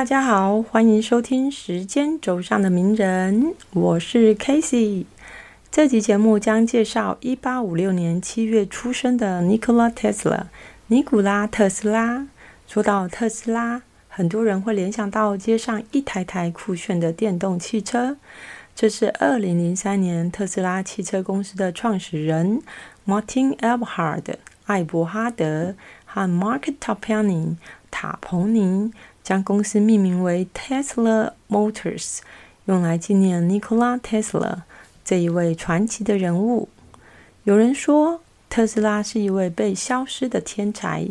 大家好，欢迎收听《时间轴上的名人》，我是 Casey。这集节目将介绍一八五六年七月出生的 Nikola Tesla，尼古拉特斯拉。说到特斯拉，很多人会联想到街上一台台酷炫的电动汽车。这是二零零三年特斯拉汽车公司的创始人 Martin Eberhard 艾伯哈德和 Mark Tapiani 塔彭尼将公司命名为 Tesla Motors，用来纪念 Nikola Tesla 这一位传奇的人物。有人说，特斯拉是一位被消失的天才，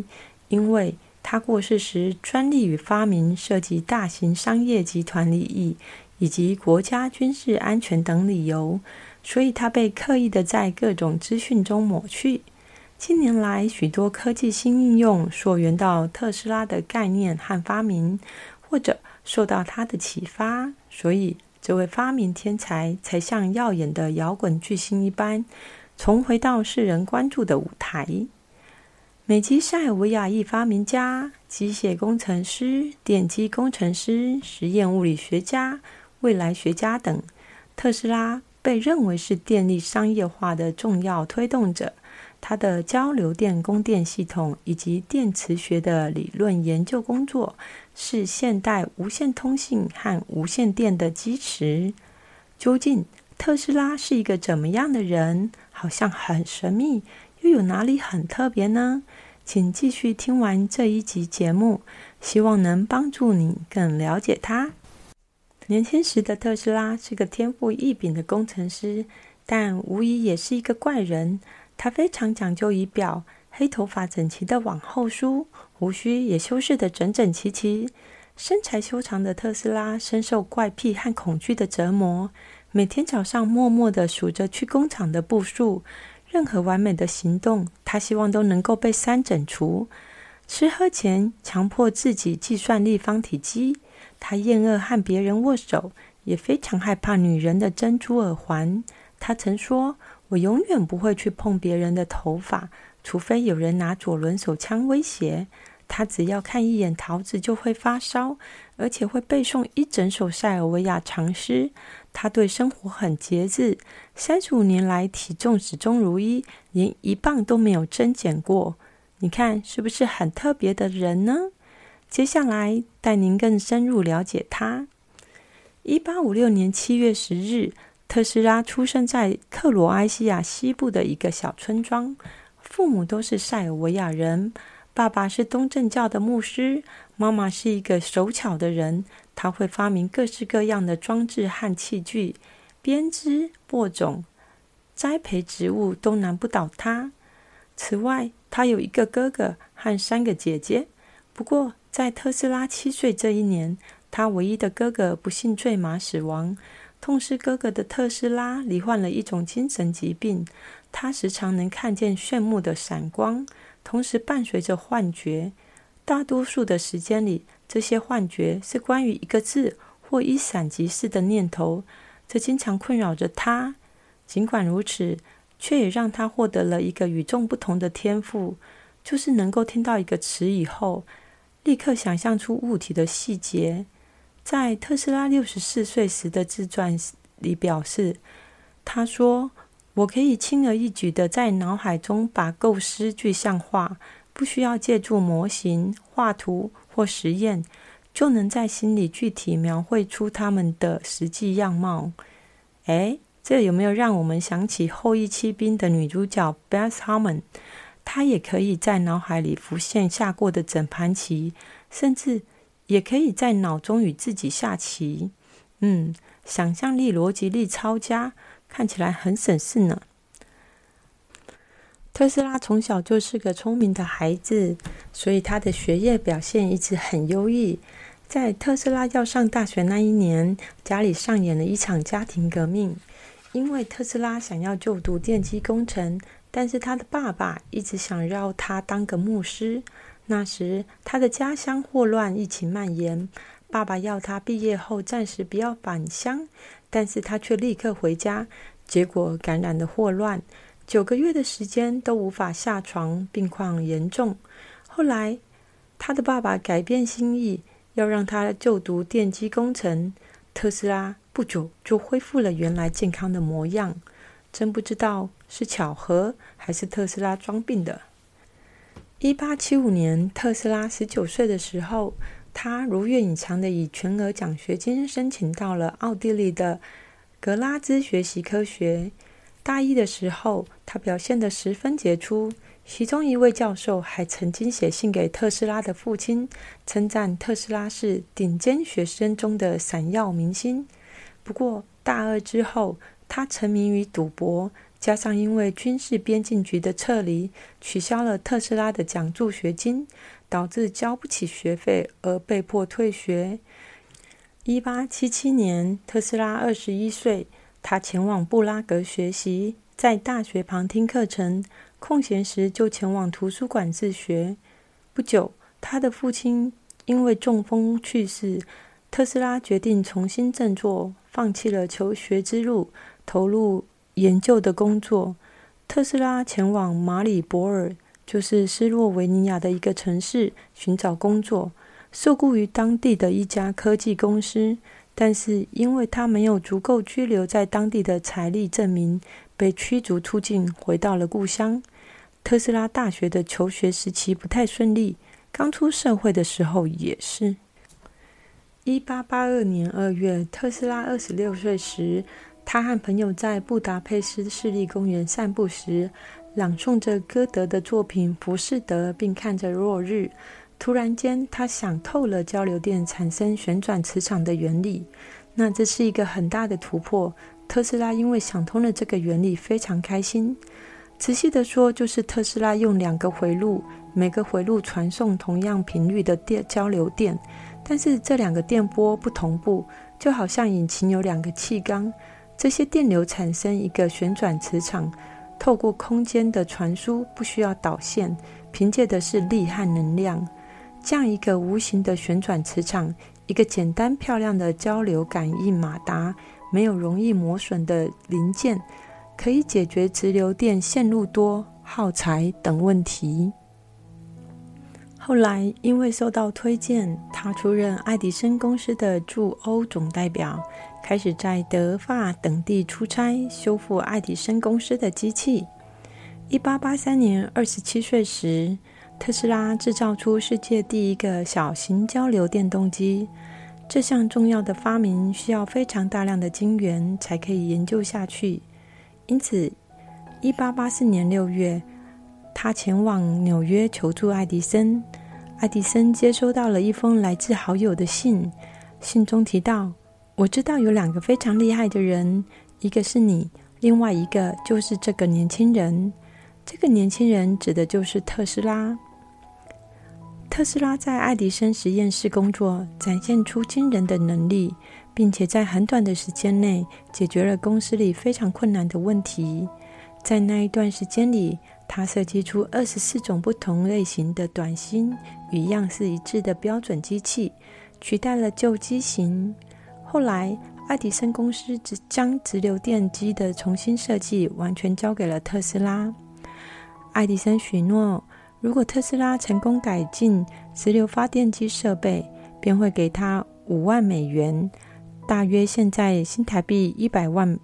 因为他过世时专利与发明涉及大型商业集团利益。以及国家军事安全等理由，所以他被刻意的在各种资讯中抹去。近年来，许多科技新应用溯源到特斯拉的概念和发明，或者受到他的启发，所以这位发明天才才像耀眼的摇滚巨星一般，重回到世人关注的舞台。美籍塞尔维亚裔发明家、机械工程师、电机工程师、实验物理学家。未来学家等，特斯拉被认为是电力商业化的重要推动者。他的交流电供电系统以及电磁学的理论研究工作，是现代无线通信和无线电的基石。究竟特斯拉是一个怎么样的人？好像很神秘，又有哪里很特别呢？请继续听完这一集节目，希望能帮助你更了解他。年轻时的特斯拉是个天赋异禀的工程师，但无疑也是一个怪人。他非常讲究仪表，黑头发整齐的往后梳，胡须也修饰的整整齐齐。身材修长的特斯拉深受怪癖和恐惧的折磨，每天早上默默的数着去工厂的步数。任何完美的行动，他希望都能够被三整除。吃喝前，强迫自己计算立方体积。他厌恶和别人握手，也非常害怕女人的珍珠耳环。他曾说：“我永远不会去碰别人的头发，除非有人拿左轮手枪威胁。”他只要看一眼桃子就会发烧，而且会背诵一整首塞尔维亚长诗。他对生活很节制，三十五年来体重始终如一，连一磅都没有增减过。你看，是不是很特别的人呢？接下来带您更深入了解他。一八五六年七月十日，特斯拉出生在克罗埃西亚西部的一个小村庄，父母都是塞尔维亚人。爸爸是东正教的牧师，妈妈是一个手巧的人，他会发明各式各样的装置和器具，编织、播种、栽培植物都难不倒他。此外，他有一个哥哥和三个姐姐。不过，在特斯拉七岁这一年，他唯一的哥哥不幸坠马死亡。痛失哥哥的特斯拉罹患了一种精神疾病，他时常能看见炫目的闪光，同时伴随着幻觉。大多数的时间里，这些幻觉是关于一个字或一闪即逝的念头，这经常困扰着他。尽管如此，却也让他获得了一个与众不同的天赋，就是能够听到一个词以后。立刻想象出物体的细节。在特斯拉六十四岁时的自传里表示，他说：“我可以轻而易举的在脑海中把构思具象化，不需要借助模型、画图或实验，就能在心里具体描绘出他们的实际样貌。”哎，这有没有让我们想起《后羿弃兵》的女主角 Beth Harmon？她也可以在脑海里浮现下过的整盘棋，甚至也可以在脑中与自己下棋。嗯，想象力、逻辑力超佳，看起来很省事呢。特斯拉从小就是个聪明的孩子，所以他的学业表现一直很优异。在特斯拉要上大学那一年，家里上演了一场家庭革命，因为特斯拉想要就读电机工程。但是他的爸爸一直想要他当个牧师。那时他的家乡霍乱疫情蔓延，爸爸要他毕业后暂时不要返乡，但是他却立刻回家，结果感染了霍乱，九个月的时间都无法下床，病况严重。后来他的爸爸改变心意，要让他就读电机工程。特斯拉不久就恢复了原来健康的模样，真不知道是巧合还是特斯拉装病的。一八七五年，特斯拉十九岁的时候，他如愿以偿的以全额奖学金申请到了奥地利的格拉兹学习科学。大一的时候，他表现得十分杰出。其中一位教授还曾经写信给特斯拉的父亲，称赞特斯拉是顶尖学生中的闪耀明星。不过，大二之后，他沉迷于赌博，加上因为军事边境局的撤离，取消了特斯拉的奖助学金，导致交不起学费而被迫退学。一八七七年，特斯拉二十一岁，他前往布拉格学习，在大学旁听课程。空闲时就前往图书馆自学。不久，他的父亲因为中风去世，特斯拉决定重新振作，放弃了求学之路，投入研究的工作。特斯拉前往马里博尔，就是斯洛维尼亚的一个城市，寻找工作，受雇于当地的一家科技公司。但是，因为他没有足够居留在当地的财力证明。被驱逐出境，回到了故乡。特斯拉大学的求学时期不太顺利，刚出社会的时候也是。一八八二年二月，特斯拉二十六岁时，他和朋友在布达佩斯市立公园散步时，朗诵着歌德的作品《浮士德》，并看着落日。突然间，他想透了交流电产生旋转磁场的原理。那这是一个很大的突破。特斯拉因为想通了这个原理，非常开心。仔细的说，就是特斯拉用两个回路，每个回路传送同样频率的电交流电，但是这两个电波不同步，就好像引擎有两个气缸，这些电流产生一个旋转磁场，透过空间的传输，不需要导线，凭借的是力和能量，这样一个无形的旋转磁场，一个简单漂亮的交流感应马达。没有容易磨损的零件，可以解决直流电线路多、耗材等问题。后来因为受到推荐，他出任爱迪生公司的驻欧总代表，开始在德法等地出差，修复爱迪生公司的机器。一八八三年，二十七岁时，特斯拉制造出世界第一个小型交流电动机。这项重要的发明需要非常大量的晶圆才可以研究下去，因此，一八八四年六月，他前往纽约求助爱迪生。爱迪生接收到了一封来自好友的信，信中提到：“我知道有两个非常厉害的人，一个是你，另外一个就是这个年轻人。这个年轻人指的就是特斯拉。”特斯拉在爱迪生实验室工作，展现出惊人的能力，并且在很短的时间内解决了公司里非常困难的问题。在那一段时间里，他设计出二十四种不同类型的短芯与样式一致的标准机器，取代了旧机型。后来，爱迪生公司只将直流电机的重新设计完全交给了特斯拉。爱迪生许诺。如果特斯拉成功改进直流发电机设备，便会给他五万美元，大约现在新台币一百万。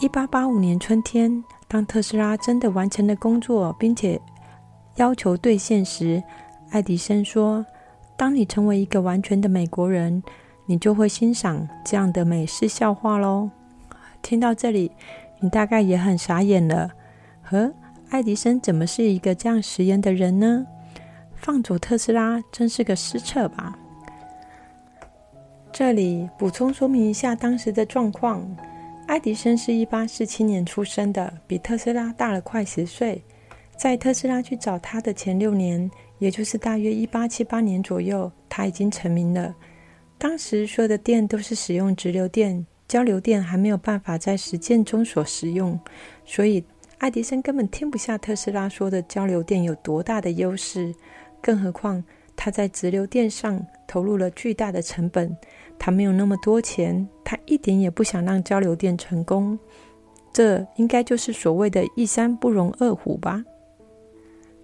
一八八五年春天，当特斯拉真的完成了工作，并且要求兑现时，爱迪生说：“当你成为一个完全的美国人，你就会欣赏这样的美式笑话喽。”听到这里，你大概也很傻眼了，呵。爱迪生怎么是一个这样食言的人呢？放走特斯拉真是个失策吧。这里补充说明一下当时的状况：爱迪生是一八四七年出生的，比特斯拉大了快十岁。在特斯拉去找他的前六年，也就是大约一八七八年左右，他已经成名了。当时所有的电都是使用直流电，交流电还没有办法在实践中所使用，所以。爱迪生根本听不下特斯拉说的交流电有多大的优势，更何况他在直流电上投入了巨大的成本，他没有那么多钱，他一点也不想让交流电成功。这应该就是所谓的一山不容二虎吧？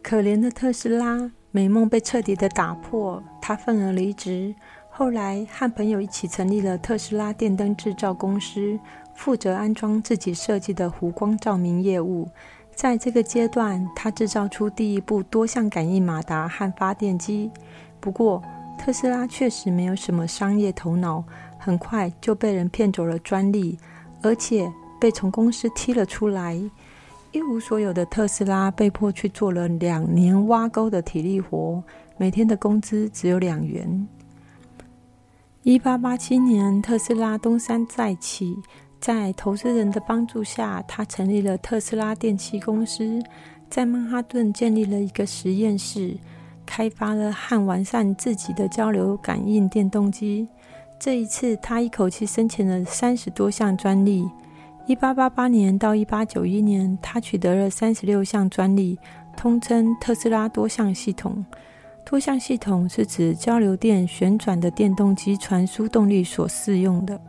可怜的特斯拉，美梦被彻底的打破，他愤而离职。后来和朋友一起成立了特斯拉电灯制造公司，负责安装自己设计的弧光照明业务。在这个阶段，他制造出第一部多项感应马达和发电机。不过，特斯拉确实没有什么商业头脑，很快就被人骗走了专利，而且被从公司踢了出来。一无所有的特斯拉被迫去做了两年挖沟的体力活，每天的工资只有两元。一八八七年，特斯拉东山再起。在投资人的帮助下，他成立了特斯拉电气公司，在曼哈顿建立了一个实验室，开发了和完善自己的交流感应电动机。这一次，他一口气申请了三十多项专利。一八八八年到一八九一年，他取得了三十六项专利，通称特斯拉多项系统。多项系统是指交流电旋转的电动机传输动力所适用的。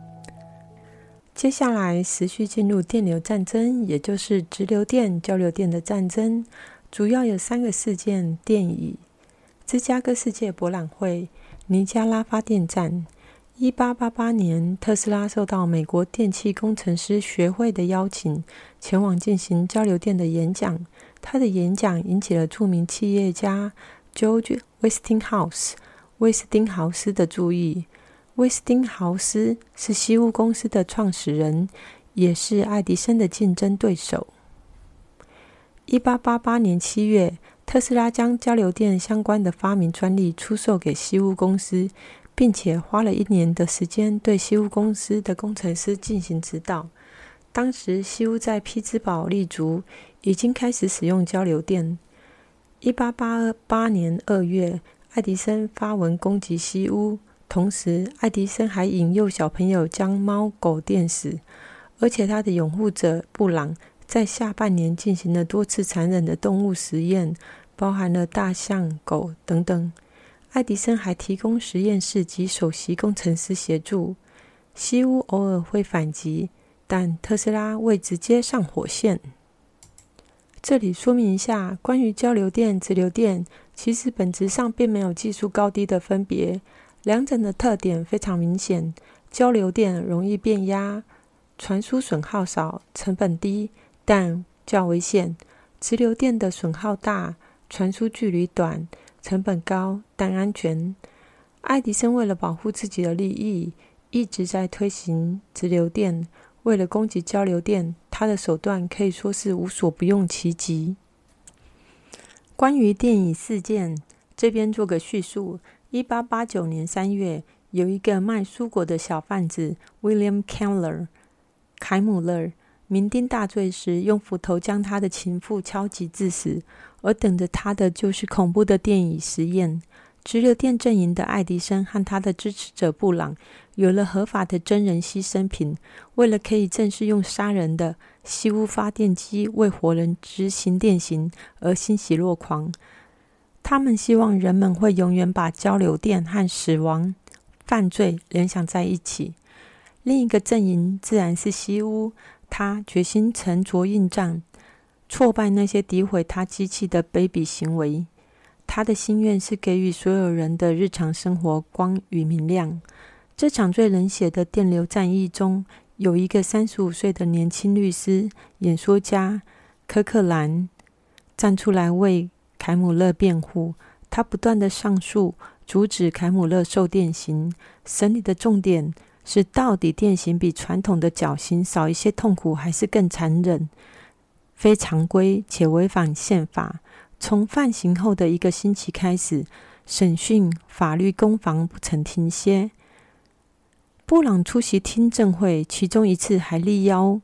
接下来，持续进入电流战争，也就是直流电、交流电的战争。主要有三个事件：电椅、芝加哥世界博览会、尼加拉发电站。一八八八年，特斯拉受到美国电气工程师学会的邀请，前往进行交流电的演讲。他的演讲引起了著名企业家 George Westinghouse（ 威斯汀豪斯）的注意。威斯汀豪斯是西屋公司的创始人，也是爱迪生的竞争对手。一八八八年七月，特斯拉将交流电相关的发明专利出售给西屋公司，并且花了一年的时间对西屋公司的工程师进行指导。当时，西屋在匹兹堡立足，已经开始使用交流电。一八八八年二月，爱迪生发文攻击西屋。同时，爱迪生还引诱小朋友将猫狗电死，而且他的拥护者布朗在下半年进行了多次残忍的动物实验，包含了大象、狗等等。爱迪生还提供实验室及首席工程师协助。西屋偶尔会反击，但特斯拉未直接上火线。这里说明一下，关于交流电、直流电，其实本质上并没有技术高低的分别。两者的特点非常明显：交流电容易变压，传输损耗少，成本低，但较危险；直流电的损耗大，传输距离短，成本高，但安全。爱迪生为了保护自己的利益，一直在推行直流电。为了攻击交流电，他的手段可以说是无所不用其极。关于电影事件，这边做个叙述。一八八九年三月，有一个卖蔬果的小贩子 William Keller 凯姆勒酩酊大醉时，用斧头将他的情妇敲击致死。而等着他的就是恐怖的电椅实验。直流电阵营的爱迪生和他的支持者布朗有了合法的真人牺牲品，为了可以正式用杀人的吸污发电机为活人执行电刑而欣喜若狂。他们希望人们会永远把交流电和死亡、犯罪联想在一起。另一个阵营自然是西屋，他决心沉着应战，挫败那些诋毁他机器的卑鄙行为。他的心愿是给予所有人的日常生活光与明亮。这场最冷血的电流战役中，有一个三十五岁的年轻律师、演说家科克兰站出来为。凯姆勒辩护，他不断的上诉，阻止凯姆勒受电刑。审理的重点是，到底电刑比传统的绞刑少一些痛苦，还是更残忍？非常规且违反宪法。从犯刑后的一个星期开始，审讯法律攻防不曾停歇。布朗出席听证会，其中一次还力邀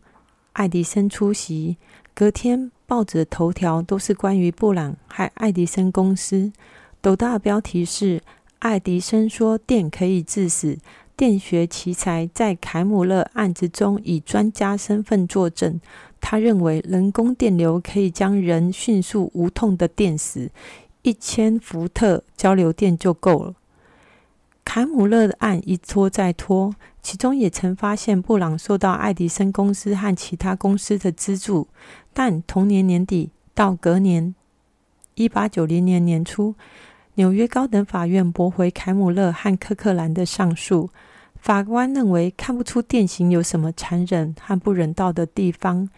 爱迪生出席。隔天。报纸的头条都是关于布朗和爱迪生公司。斗大的标题是：“爱迪生说电可以致死，电学奇才在凯姆勒案子中以专家身份作证。他认为人工电流可以将人迅速无痛的电死，一千伏特交流电就够了。”凯姆勒的案一拖再拖，其中也曾发现布朗受到爱迪生公司和其他公司的资助。但同年年底到隔年一八九零年年初，纽约高等法院驳回凯姆勒和科克兰的上诉。法官认为看不出电刑有什么残忍和不人道的地方。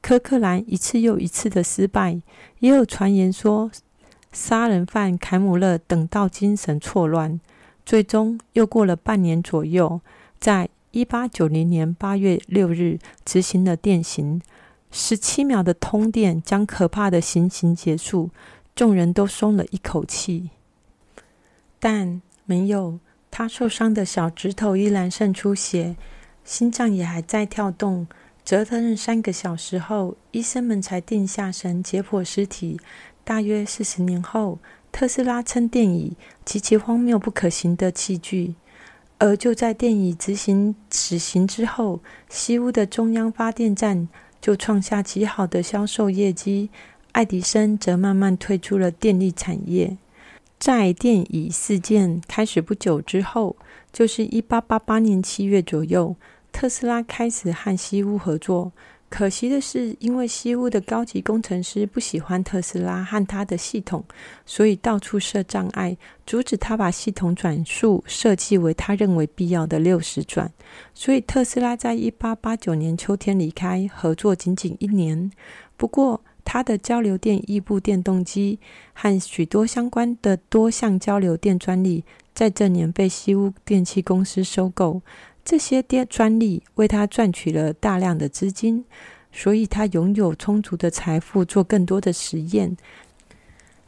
科克兰一次又一次的失败，也有传言说杀人犯凯姆勒等到精神错乱。最终又过了半年左右，在一八九零年八月六日执行了电刑。十七秒的通电将可怕的行刑结束，众人都松了一口气。但没有，他受伤的小指头依然渗出血，心脏也还在跳动。折腾了三个小时后，医生们才定下神解剖尸体。大约四十年后，特斯拉称电椅极其荒谬不可行的器具。而就在电椅执行死刑之后，西屋的中央发电站就创下极好的销售业绩。爱迪生则慢慢退出了电力产业。在电椅事件开始不久之后，就是一八八八年七月左右。特斯拉开始和西屋合作，可惜的是，因为西屋的高级工程师不喜欢特斯拉和他的系统，所以到处设障碍，阻止他把系统转速设计为他认为必要的六十转。所以特斯拉在一八八九年秋天离开合作仅仅一年。不过，他的交流电异步电动机和许多相关的多项交流电专利，在这年被西屋电器公司收购。这些电专利为他赚取了大量的资金，所以他拥有充足的财富做更多的实验。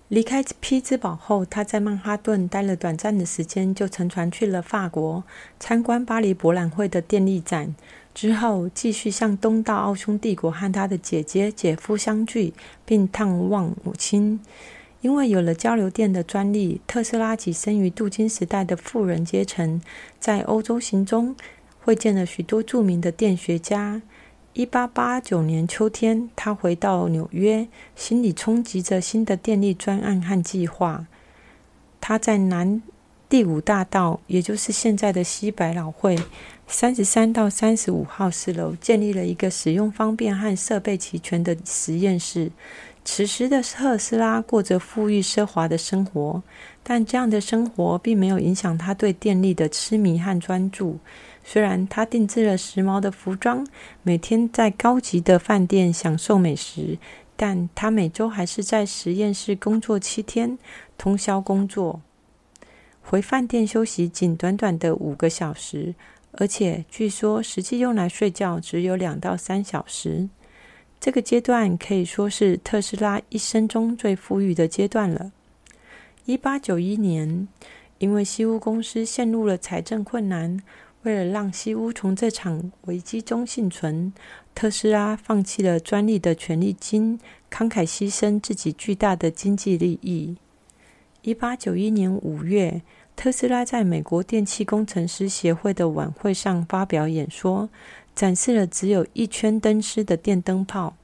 离开匹兹堡后，他在曼哈顿待了短暂的时间，就乘船去了法国参观巴黎博览会的电力展。之后，继续向东到奥匈帝国和他的姐姐、姐夫相聚，并探望母亲。因为有了交流电的专利，特斯拉跻身于镀金时代的富人阶层，在欧洲行中，会见了许多著名的电学家。一八八九年秋天，他回到纽约，心里冲击着新的电力专案和计划。他在南第五大道，也就是现在的西百老汇三十三到三十五号四楼，建立了一个使用方便和设备齐全的实验室。此时的特斯拉过着富裕奢华的生活，但这样的生活并没有影响他对电力的痴迷和专注。虽然他定制了时髦的服装，每天在高级的饭店享受美食，但他每周还是在实验室工作七天，通宵工作，回饭店休息仅短短的五个小时，而且据说实际用来睡觉只有两到三小时。这个阶段可以说是特斯拉一生中最富裕的阶段了。一八九一年，因为西屋公司陷入了财政困难，为了让西屋从这场危机中幸存，特斯拉放弃了专利的权利金，慷慨牺牲自己巨大的经济利益。一八九一年五月，特斯拉在美国电气工程师协会的晚会上发表演说。展示了只有一圈灯丝的电灯泡。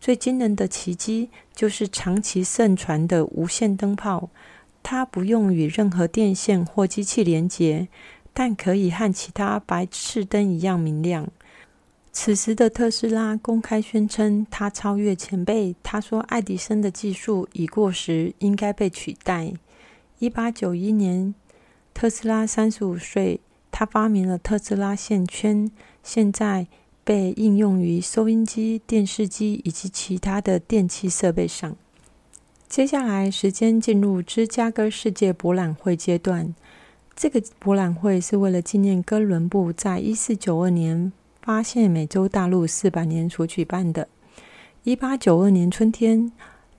最惊人的奇迹就是长期盛传的无线灯泡。它不用与任何电线或机器连接，但可以和其他白炽灯一样明亮。此时的特斯拉公开宣称，他超越前辈。他说：“爱迪生的技术已过时，应该被取代。”一八九一年，特斯拉三十五岁，他发明了特斯拉线圈。现在被应用于收音机、电视机以及其他的电器设备上。接下来，时间进入芝加哥世界博览会阶段。这个博览会是为了纪念哥伦布在一四九二年发现美洲大陆四百年所举办的。一八九二年春天，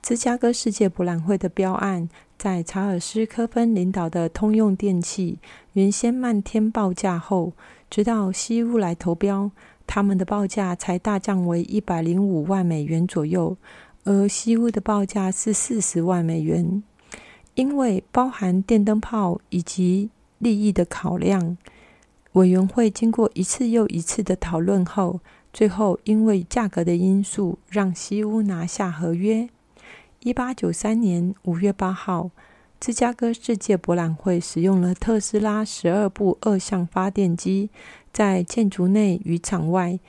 芝加哥世界博览会的标案在查尔斯·科芬领导的通用电器原先漫天报价后。直到西屋来投标，他们的报价才大降为一百零五万美元左右，而西屋的报价是四十万美元。因为包含电灯泡以及利益的考量，委员会经过一次又一次的讨论后，最后因为价格的因素，让西屋拿下合约。一八九三年五月八号。芝加哥世界博览会使用了特斯拉十二部二相发电机，在建筑内与场外，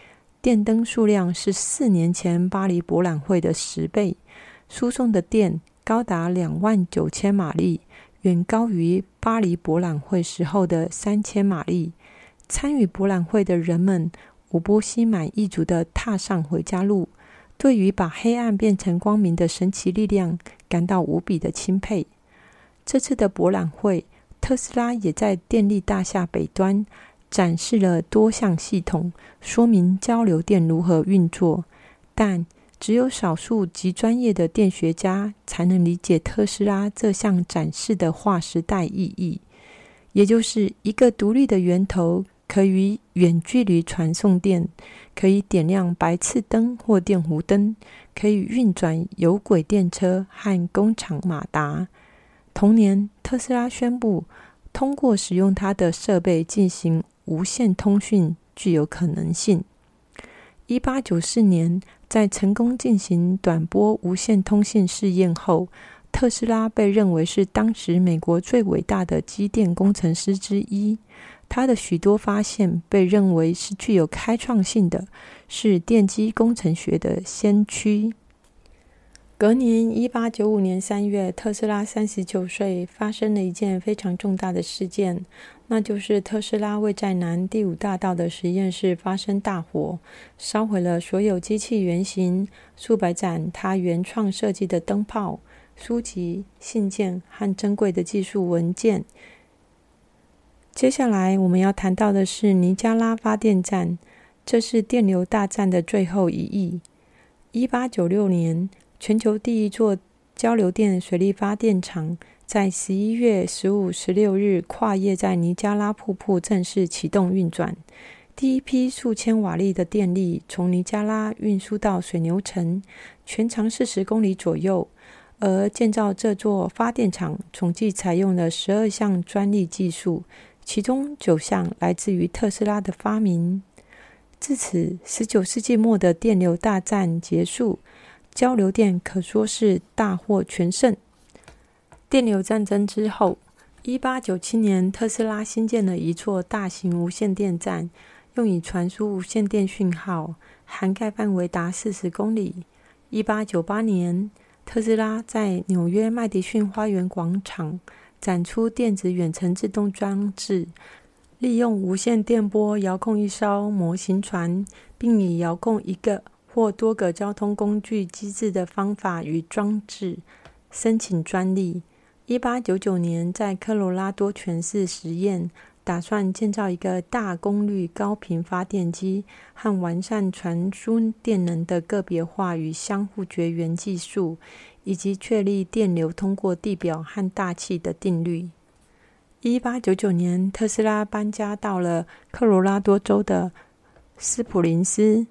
电灯数量是四年前巴黎博览会的十倍，输送的电高达两万九千马力，远高于巴黎博览会时候的三千马力。参与博览会的人们无不心满意足地踏上回家路，对于把黑暗变成光明的神奇力量感到无比的钦佩。这次的博览会，特斯拉也在电力大厦北端展示了多项系统，说明交流电如何运作。但只有少数极专业的电学家才能理解特斯拉这项展示的划时代意义，也就是一个独立的源头。可以远距离传送电，可以点亮白炽灯或电弧灯，可以运转有轨电车和工厂马达。同年，特斯拉宣布，通过使用它的设备进行无线通讯具有可能性。一八九四年，在成功进行短波无线通信试验后，特斯拉被认为是当时美国最伟大的机电工程师之一。他的许多发现被认为是具有开创性的，是电机工程学的先驱。隔年，一八九五年三月，特斯拉三十九岁，发生了一件非常重大的事件，那就是特斯拉位在南第五大道的实验室发生大火，烧毁了所有机器原型、数百盏他原创设计的灯泡、书籍、信件和珍贵的技术文件。接下来我们要谈到的是尼加拉发电站，这是电流大战的最后一役。一八九六年，全球第一座交流电水力发电厂在十一月十五、十六日跨夜在尼加拉瀑布正式启动运转。第一批数千瓦力的电力从尼加拉运输到水牛城，全长四十公里左右。而建造这座发电厂，总计采用了十二项专利技术。其中九项来自于特斯拉的发明。至此，十九世纪末的电流大战结束，交流电可说是大获全胜。电流战争之后，一八九七年，特斯拉新建了一座大型无线电站，用以传输无线电讯号，涵盖范围达四十公里。一八九八年，特斯拉在纽约麦迪逊花园广场。展出电子远程自动装置，利用无线电波遥控一艘模型船，并以遥控一个或多个交通工具机制的方法与装置申请专利。一八九九年，在科罗拉多泉市实验，打算建造一个大功率高频发电机和完善传输电能的个别化与相互绝缘技术。以及确立电流通过地表和大气的定律。一八九九年，特斯拉搬家到了科罗拉多州的斯普林斯，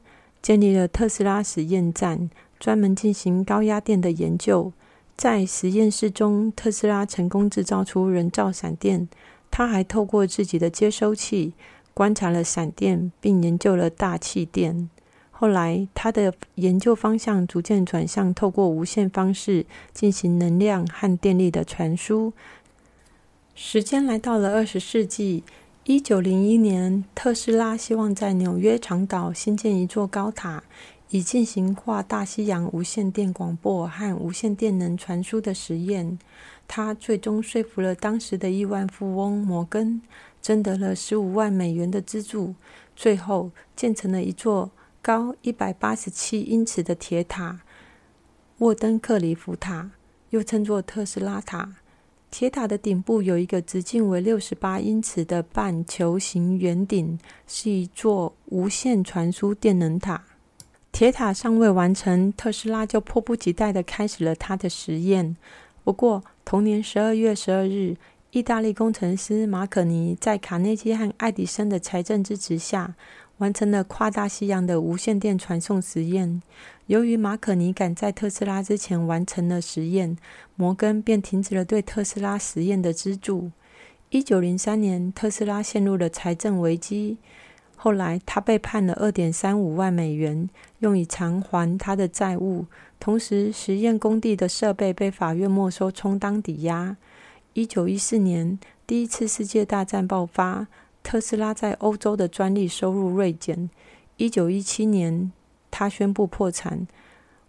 建立了特斯拉实验站，专门进行高压电的研究。在实验室中，特斯拉成功制造出人造闪电。他还透过自己的接收器观察了闪电，并研究了大气电。后来，他的研究方向逐渐转向透过无线方式进行能量和电力的传输。时间来到了二十世纪一九零一年，特斯拉希望在纽约长岛新建一座高塔，以进行跨大西洋无线电广播和无线电能传输的实验。他最终说服了当时的亿万富翁摩根，征得了十五万美元的资助，最后建成了一座。高一百八十七英尺的铁塔——沃登克里夫塔，又称作特斯拉塔。铁塔的顶部有一个直径为六十八英尺的半球形圆顶，是一座无线传输电能塔。铁塔尚未完成，特斯拉就迫不及待地开始了他的实验。不过，同年十二月十二日，意大利工程师马可尼在卡内基和爱迪生的财政支持下。完成了跨大西洋的无线电传送实验。由于马可尼赶在特斯拉之前完成了实验，摩根便停止了对特斯拉实验的资助。一九零三年，特斯拉陷入了财政危机。后来，他被判了二点三五万美元，用以偿还他的债务。同时，实验工地的设备被法院没收，充当抵押。一九一四年，第一次世界大战爆发。特斯拉在欧洲的专利收入锐减。一九一七年，他宣布破产。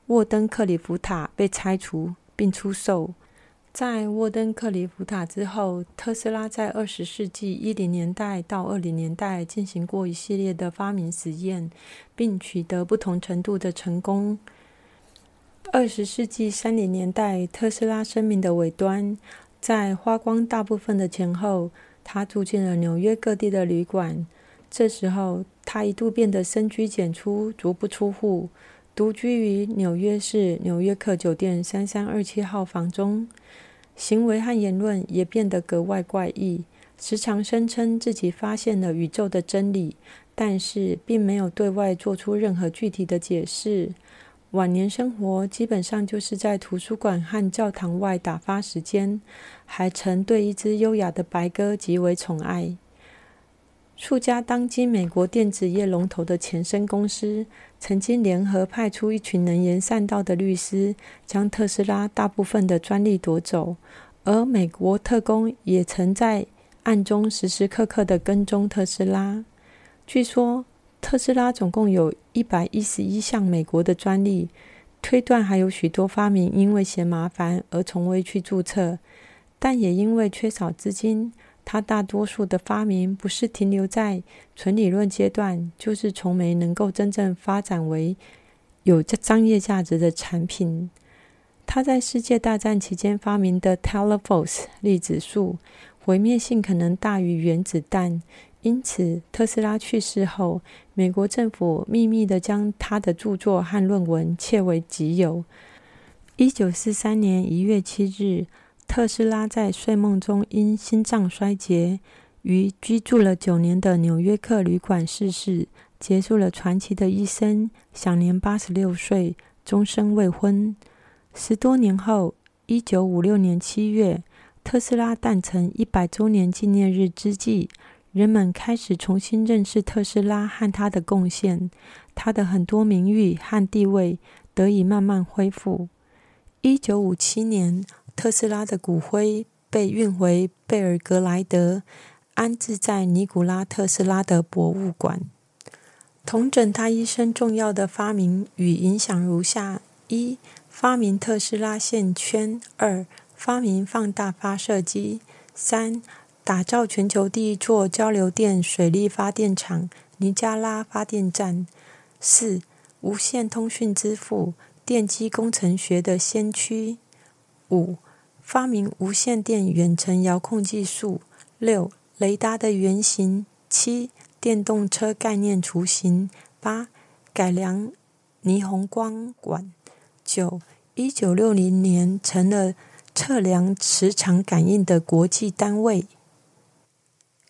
沃登克里夫塔被拆除并出售。在沃登克里夫塔之后，特斯拉在二十世纪一零年代到二零年代进行过一系列的发明实验，并取得不同程度的成功。二十世纪三零年代，特斯拉生命的尾端，在花光大部分的前后，他住进了纽约各地的旅馆。这时候，他一度变得深居简出，足不出户，独居于纽约市纽约客酒店三三二七号房中。行为和言论也变得格外怪异，时常声称自己发现了宇宙的真理，但是并没有对外做出任何具体的解释。晚年生活基本上就是在图书馆和教堂外打发时间，还曾对一只优雅的白鸽极为宠爱。数家当今美国电子业龙头的前身公司，曾经联合派出一群能言善道的律师，将特斯拉大部分的专利夺走。而美国特工也曾在暗中时时刻刻的跟踪特斯拉。据说，特斯拉总共有一百一十一项美国的专利，推断还有许多发明因为嫌麻烦而从未去注册，但也因为缺少资金。他大多数的发明不是停留在纯理论阶段，就是从没能够真正发展为有商业价值的产品。他在世界大战期间发明的 Telephos 粒子束，毁灭性可能大于原子弹，因此特斯拉去世后，美国政府秘密的将他的著作和论文窃为己有。一九四三年一月七日。特斯拉在睡梦中因心脏衰竭，于居住了九年的纽约客旅馆逝世，结束了传奇的一生，享年八十六岁，终身未婚。十多年后，一九五六年七月，特斯拉诞辰一百周年纪念日之际，人们开始重新认识特斯拉和他的贡献，他的很多名誉和地位得以慢慢恢复。一九五七年。特斯拉的骨灰被运回贝尔格莱德，安置在尼古拉特斯拉的博物馆。同整他一生重要的发明与影响如下：一、发明特斯拉线圈；二、发明放大发射机；三、打造全球第一座交流电水力发电厂——尼加拉发电站；四、无线通讯之父、电机工程学的先驱；五。发明无线电远程遥控技术。六、雷达的原型。七、电动车概念雏形。八、改良霓虹光管。九、一九六零年成了测量磁场感应的国际单位。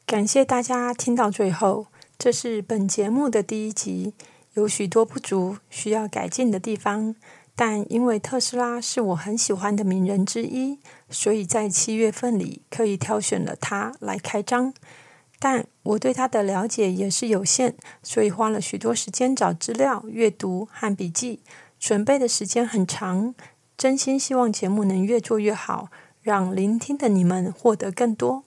感谢大家听到最后，这是本节目的第一集，有许多不足需要改进的地方。但因为特斯拉是我很喜欢的名人之一，所以在七月份里刻意挑选了他来开张。但我对他的了解也是有限，所以花了许多时间找资料、阅读和笔记，准备的时间很长。真心希望节目能越做越好，让聆听的你们获得更多。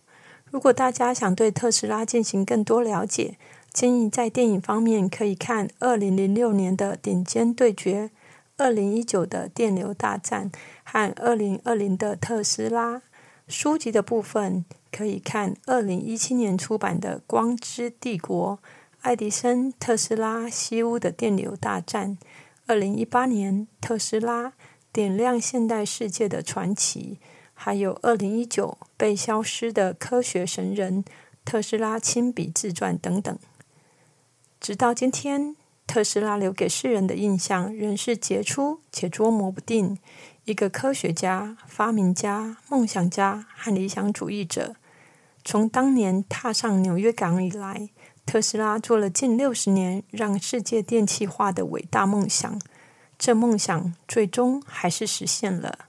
如果大家想对特斯拉进行更多了解，建议在电影方面可以看二零零六年的《顶尖对决》。二零一九的电流大战和二零二零的特斯拉书籍的部分，可以看二零一七年出版的《光之帝国：爱迪生、特斯拉、西屋的电流大战》，二零一八年特斯拉点亮现代世界的传奇，还有二零一九被消失的科学神人特斯拉亲笔自传等等，直到今天。特斯拉留给世人的印象仍是杰出且捉摸不定，一个科学家、发明家、梦想家和理想主义者。从当年踏上纽约港以来，特斯拉做了近六十年让世界电气化的伟大梦想。这梦想最终还是实现了。